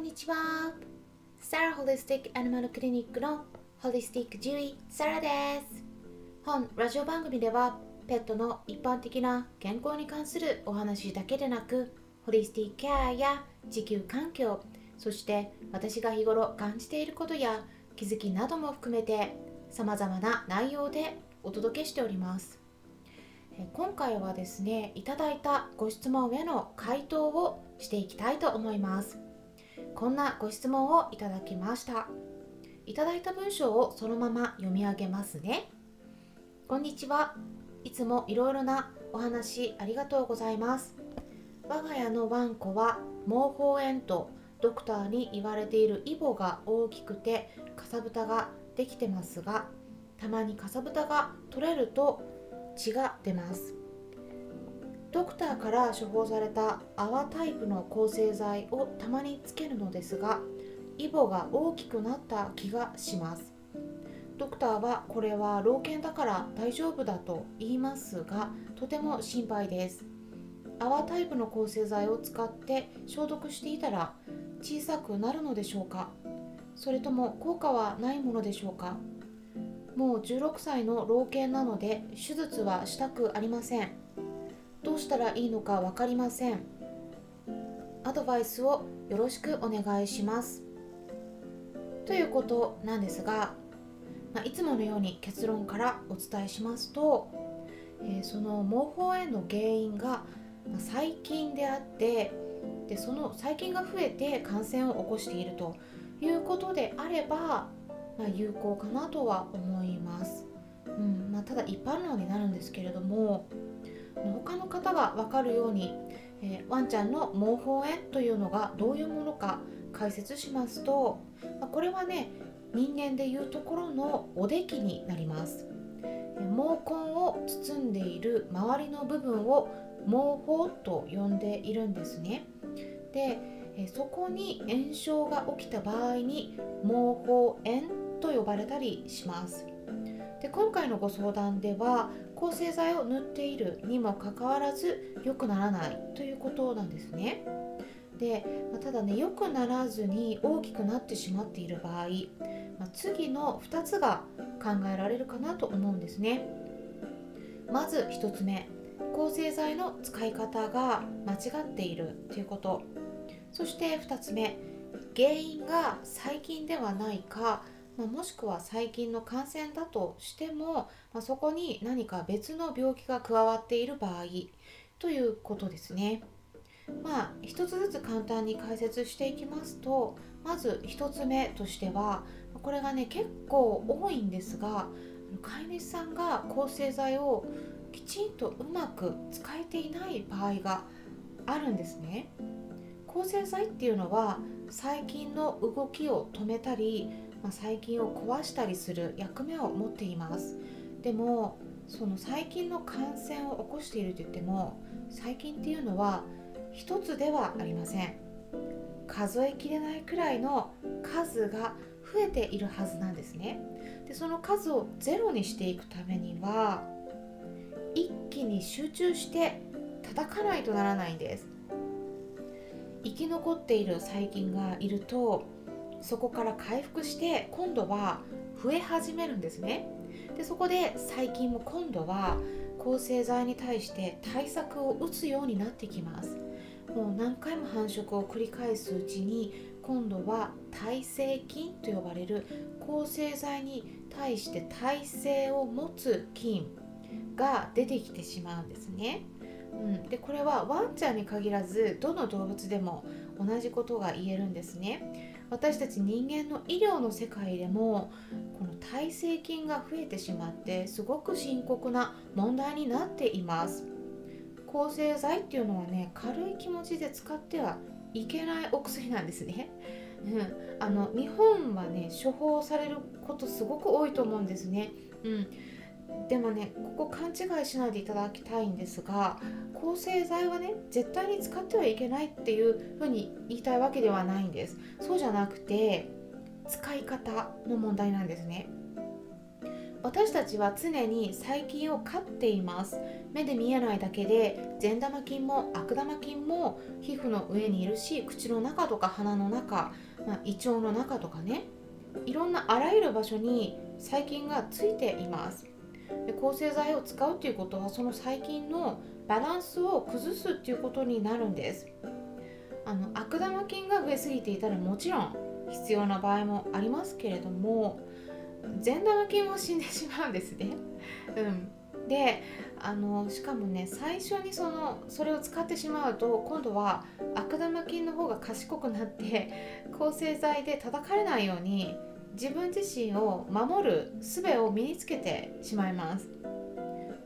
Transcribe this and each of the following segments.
んにちは。サラホリスティックアニマルクリニックのホリスティック獣医サラです。本ラジオ番組ではペットの一般的な健康に関するお話だけでなくホリスティックケアや地球環境そして私が日頃感じていることや気づきなども含めて様々な内容でお届けしております。今回はですねいただいたご質問への回答をしていきたいと思います。こんなご質問をいただきました。いただいた文章をそのまま読み上げますね。こんにちは。いつもいろいろなお話ありがとうございます。我が家のワンコは毛包炎とドクターに言われているイボが大きくてかさぶたができてますがたまにかさぶたが取れると血が出ます。ドクターから処方された泡タイプの抗生剤をたまにつけるのですがイボが大きくなった気がします。ドクターはこれは老犬だから大丈夫だと言いますがとても心配です。泡タイプの抗生剤を使って消毒していたら小さくなるのでしょうか？それとも効果はないものでしょうか？もう16歳の老犬なので手術はしたくありません。どうしたらいいのか分かりませんアドバイスをよろしくお願いしますということなんですが、まあ、いつものように結論からお伝えしますと、えー、その毛包炎の原因が細菌であってでその細菌が増えて感染を起こしているということであればまあ、有効かなとは思います。うんまあ、ただ一般論になるんですけれども他の方が分かるように、えー、ワンちゃんの毛包炎というのがどういうものか解説しますと、これはね人間でいうところのおできになります。毛根を包んでいる周りの部分を毛包と呼んでいるんですね。でそこに炎症が起きた場合に毛包炎と呼ばれたりしますで今回のご相談では抗生剤を塗っているにもかかわらず良くならないということなんですね。で、ただね良くならずに大きくなってしまっている場合、ま、次の2つが考えられるかなと思うんですね。まず1つ目抗生剤の使い方が間違っているということ。そして2つ目原因が細菌ではないかま、もしくは細菌の感染だとしても、ま、そこに何か別の病気が加わっている場合ということですね。まあ一つずつ簡単に解説していきますとまず1つ目としてはこれがね結構多いんですが飼い主さんが抗生剤をきちんとうまく使えていない場合があるんですね。抗生剤っていうのは細菌の動きを止めたりまあ、細菌を壊したりする役目を持っています。でもその細菌の感染を起こしていると言っても細菌っていうのは一つではありません。数えきれないくらいの数が増えているはずなんですね。でその数をゼロにしていくためには一気に集中して叩かないとならないんです。生き残っている細菌がいるとそこから回復して今度は増え始めるんですねでそこで細菌も今度は抗生剤に対して対策を打つようになってきますもう何回も繁殖を繰り返すうちに今度は耐性菌と呼ばれる抗生剤に対して耐性を持つ菌が出てきてしまうんですね。うん、でこれはワンちゃんに限らずどの動物でも同じことが言えるんですね。私たち人間の医療の世界でもこの耐性菌が増えてしまってすごく深刻な問題になっています。抗生剤っていうのはね軽い気持ちで使ってはいけないお薬なんですね、うん、あの日本はね処方されることすごく多いと思うんですね、うん、でもねここ勘違いしないでいただきたいんですが抗生剤はね絶対に使ってはいけないっていうふうに言いたいわけではないんです。そうじゃなくて使い方の問題なんですね。私たちは常に細菌を飼っています。目で見えないだけで善玉菌も悪玉菌も皮膚の上にいるし口の中とか鼻の中、まあ、胃腸の中とかね。いろんなあらゆる場所に細菌がついています。で抗生剤を使うということはその細菌のバランスを崩すっていうことになるんです。あの悪玉菌が増えすぎていたらもちろん必要な場合もありますけれども善玉菌も死んでしまうんですね。うん、であのしかもね最初にそのそれを使ってしまうと今度は悪玉菌の方が賢くなって 抗生剤で叩かれないように自分自身を守る術を身につけてしまいます。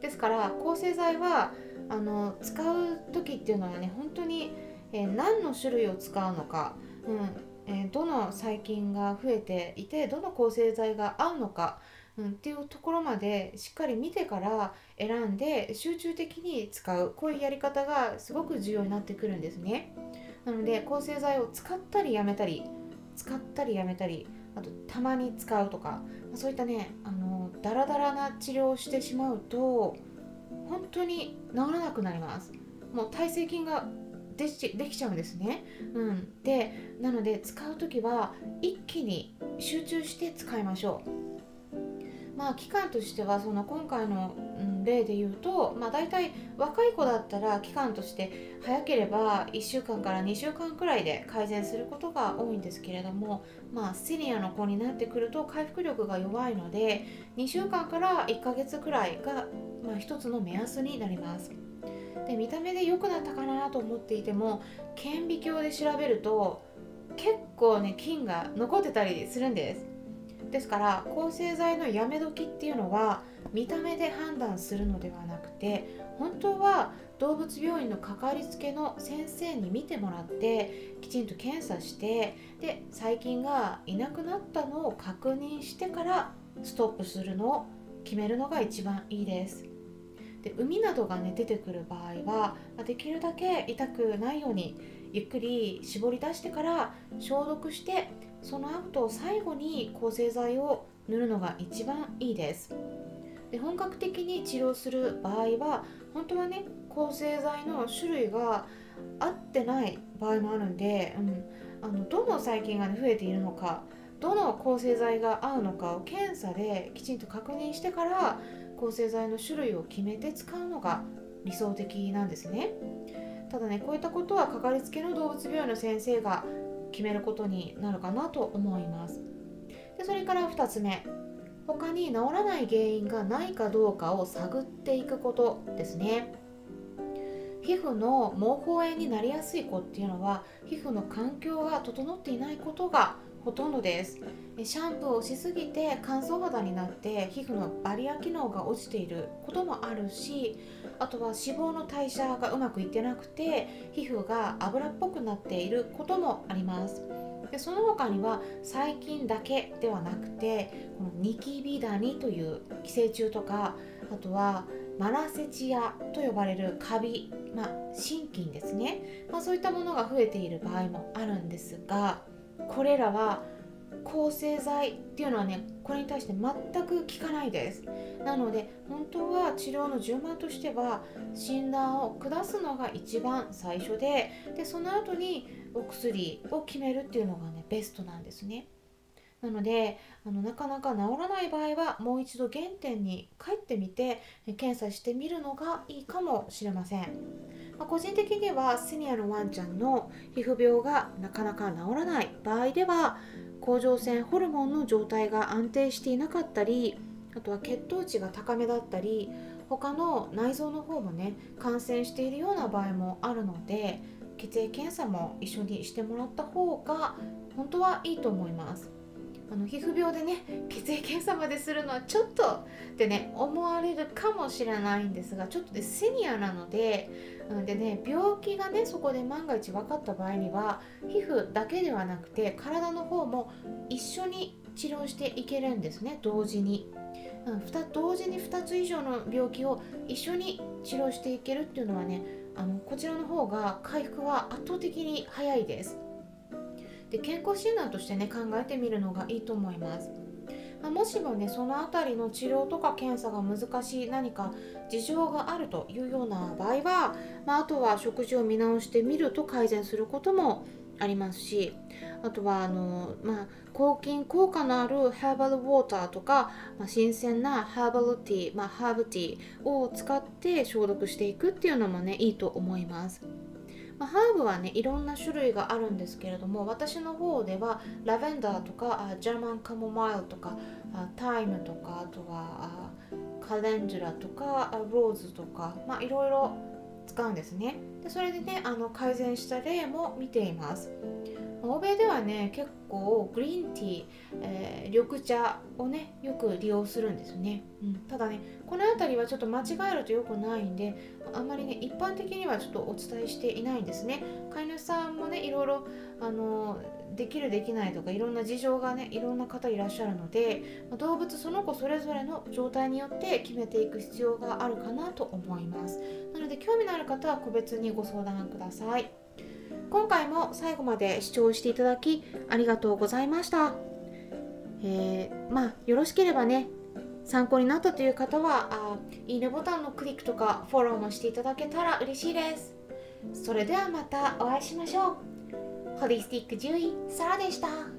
ですから抗生剤はあの使う時っていうのはね本当に、えー、何の種類を使うのか、うん、えー、どの細菌が増えていてどの抗生剤が合うのか、うん、っていうところまでしっかり見てから選んで集中的に使うこういうやり方がすごく重要になってくるんですね。なので抗生剤を使ったりやめたり使ったりやめたりあとたまに使うとかそういったねあのダラダラな治療をしてしまうと本当に治らなくなります。もう耐性菌ができできちゃうんですね。うん、でなので使う時は一気に集中して使いましょう。まあ期間としてはその今回の例で言うと、まあ、大体若い子だったら期間として早ければ1週間から2週間くらいで改善することが多いんですけれども、まあ、セニアの子になってくると回復力が弱いので2週間から1ヶ月くらいが、まあ、一つの目安になります。で見た目で良くなったかなと思っていても顕微鏡で調べると結構ね菌が残ってたりするんですですから抗生剤のやめ時っていうのは見た目で判断するのではなくて本当は動物病院のかかりつけの先生に見てもらってきちんと検査してで細菌がいなくなったのを確認してからストップするのを決めるのが一番いいですで海などがね出てくる場合はできるだけ痛くないようにゆっくり絞り出してから消毒してその後最後に抗生剤を塗るのが一番いいです。で本格的に治療する場合は本当はね抗生剤の種類が合ってない場合もあるんで、うん、あのどの細菌が、ね、増えているのかどの抗生剤が合うのかを検査できちんと確認してから抗生剤の種類を決めて使うのが理想的なんですね。ただねこういったことはかかりつけの動物病院の先生が決めることになるかなと思います。でそれから2つ目。他に治らない原因がないかどうかを探っていくことですね。皮膚の毛包炎になりやすい子っていうのは皮膚の環境が整っていないことがほとんどです。シャンプーをしすぎて乾燥肌になって皮膚のバリア機能が落ちていることもあるしあとは脂肪の代謝がうまくいってなくて皮膚が油っぽくなっていることもあります。でその他には細菌だけではなくてこのニキビダニという寄生虫とかあとはマラセチアと呼ばれるカビ、まあ、心筋ですね、まあ、そういったものが増えている場合もあるんですがこれらは抗生剤っていうのはねこれに対して全く効かないです。なので本当は治療の順番としては診断を下すのが一番最初ででその後にお薬を決めるっていうのがねベストなんですね。なのであのなかなか治らない場合はもう一度原点に帰ってみて検査してみるのがいいかもしれません、まあ、個人的にはシニアのワンちゃんの皮膚病がなかなか治らない場合では甲状腺ホルモンの状態が安定していなかったりあとは血糖値が高めだったり他の内臓の方もね感染しているような場合もあるので血液検査も一緒にしてもらった方が本当はいいと思います。あの皮膚病でね血液検査までするのはちょっとってね思われるかもしれないんですがちょっとでセニアなのででね病気がねそこで万が一分かった場合には皮膚だけではなくて体の方も一緒に治療していけるんですね同時に。うん、同時に2つ以上の病気を一緒に治療していけるっていうのはねあのこちらの方が回復は圧倒的に早いです。で健康診断としてね考えてみるのがいいと思います。まもしもねその辺りの治療とか検査が難しい何か事情があるというような場合は、まあ、あとは食事を見直してみると改善することもありますしあとはあの、まあ、抗菌効果のあるハーバルウォーターとか、まあ、新鮮なハーバルティー、まあ、ハーブティーを使って消毒していくっていうのもねいいと思います。まあ、ハーブはねいろんな種類があるんですけれども私の方ではラベンダーとかあジャーマンカモマイルとかあタイムとかあとはあカレンジュラとかローズとかまあいろいろ使うんですね。でそれでねあの改善した例も見ています。欧米ではね結構グリーンティー、えー、緑茶をねよく利用するんですね、うん、ただねこの辺りはちょっと間違えると良くないんであんまりね一般的にはちょっとお伝えしていないんですね。飼い主さんもねいろいろあのできるできないとかいろんな事情がねいろんな方いらっしゃるので動物その子それぞれの状態によって決めていく必要があるかなと思います。なので興味のある方は個別にご相談ください。今回も最後まで視聴していただきありがとうございました。えー、まあよろしければね参考になったという方はあいいねボタンのクリックとかフォローもしていただけたら嬉しいです。それではまたお会いしましょう。ホリスティック獣医サラでした。